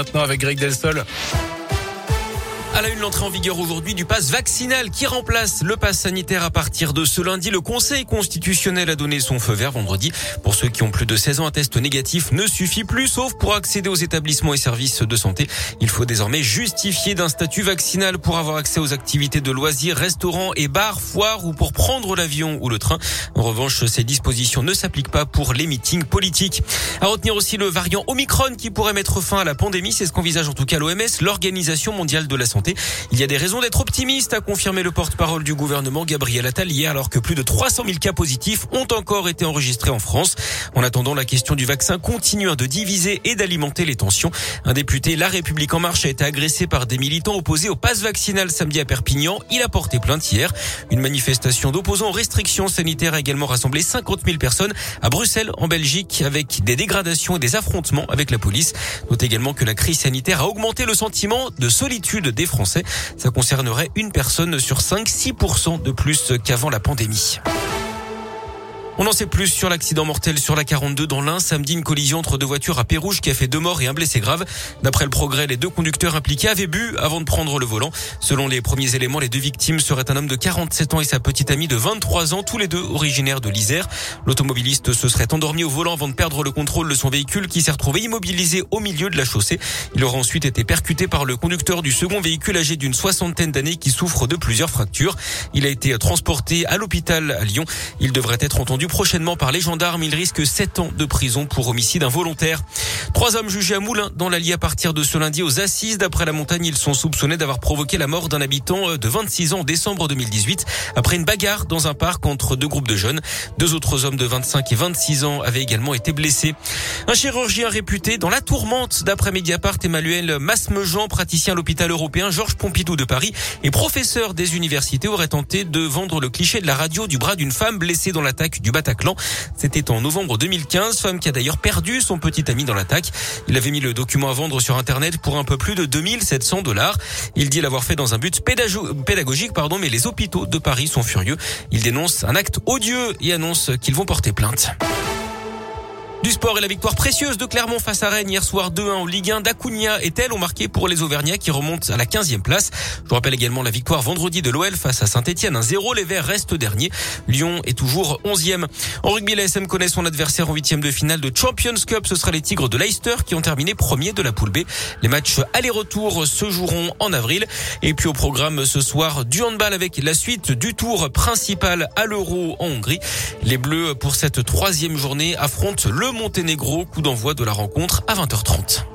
Maintenant avec Greg Delsol. À la une, l'entrée en vigueur aujourd'hui du pass vaccinal qui remplace le pass sanitaire à partir de ce lundi. Le Conseil constitutionnel a donné son feu vert vendredi. Pour ceux qui ont plus de 16 ans, un test négatif ne suffit plus, sauf pour accéder aux établissements et services de santé. Il faut désormais justifier d'un statut vaccinal pour avoir accès aux activités de loisirs, restaurants et bars, foires ou pour prendre l'avion ou le train. En revanche, ces dispositions ne s'appliquent pas pour les meetings politiques. À retenir aussi le variant Omicron qui pourrait mettre fin à la pandémie. C'est ce qu'envisage en tout cas l'OMS, l'Organisation mondiale de la santé. Il y a des raisons d'être optimiste, a confirmé le porte-parole du gouvernement Gabriel Attal hier, alors que plus de 300 000 cas positifs ont encore été enregistrés en France. En attendant, la question du vaccin continue de diviser et d'alimenter les tensions. Un député La République en marche a été agressé par des militants opposés au pass vaccinal samedi à Perpignan. Il a porté plainte hier. Une manifestation d'opposants aux restrictions sanitaires a également rassemblé 50 000 personnes à Bruxelles, en Belgique, avec des dégradations et des affrontements avec la police. Note également que la crise sanitaire a augmenté le sentiment de solitude des Français. Ça concernerait une personne sur 5, 6% de plus qu'avant la pandémie. On en sait plus sur l'accident mortel sur la 42 dans l'Ain. Samedi, une collision entre deux voitures à Pérouge qui a fait deux morts et un blessé grave. D'après le progrès, les deux conducteurs impliqués avaient bu avant de prendre le volant. Selon les premiers éléments, les deux victimes seraient un homme de 47 ans et sa petite amie de 23 ans, tous les deux originaires de l'Isère. L'automobiliste se serait endormi au volant avant de perdre le contrôle de son véhicule qui s'est retrouvé immobilisé au milieu de la chaussée. Il aura ensuite été percuté par le conducteur du second véhicule âgé d'une soixantaine d'années qui souffre de plusieurs fractures. Il a été transporté à l'hôpital à Lyon. Il devrait être entendu prochainement par les gendarmes. Il risque 7 ans de prison pour homicide involontaire. Trois hommes jugés à Moulins dans l'Allier à partir de ce lundi aux assises. D'après la montagne, ils sont soupçonnés d'avoir provoqué la mort d'un habitant de 26 ans en décembre 2018 après une bagarre dans un parc entre deux groupes de jeunes. Deux autres hommes de 25 et 26 ans avaient également été blessés. Un chirurgien réputé dans la tourmente d'après Mediapart, Emmanuel Masmejean, praticien à l'hôpital européen Georges Pompidou de Paris et professeur des universités, aurait tenté de vendre le cliché de la radio du bras d'une femme blessée dans l'attaque du C'était en novembre 2015, femme qui a d'ailleurs perdu son petit ami dans l'attaque. Il avait mis le document à vendre sur Internet pour un peu plus de 2700 dollars. Il dit l'avoir fait dans un but pédagogique, pardon, mais les hôpitaux de Paris sont furieux. Il dénonce un acte odieux et annonce qu'ils vont porter plainte. Du sport et la victoire précieuse de Clermont face à Rennes hier soir 2-1 en Ligue 1. Dacunia et elle ont marqué pour les Auvergnats qui remontent à la 15e place. Je vous rappelle également la victoire vendredi de l'OL face à Saint-Etienne. 1-0, les Verts restent dernier. Lyon est toujours 11e. En rugby, la SM connaît son adversaire en huitième de finale de Champions Cup. Ce sera les Tigres de Leicester qui ont terminé premier de la poule B. Les matchs aller-retour se joueront en avril. Et puis au programme ce soir du handball avec la suite du tour principal à l'Euro en Hongrie. Les Bleus pour cette troisième journée affrontent le Monténégro. Coup d'envoi de la rencontre à 20h30.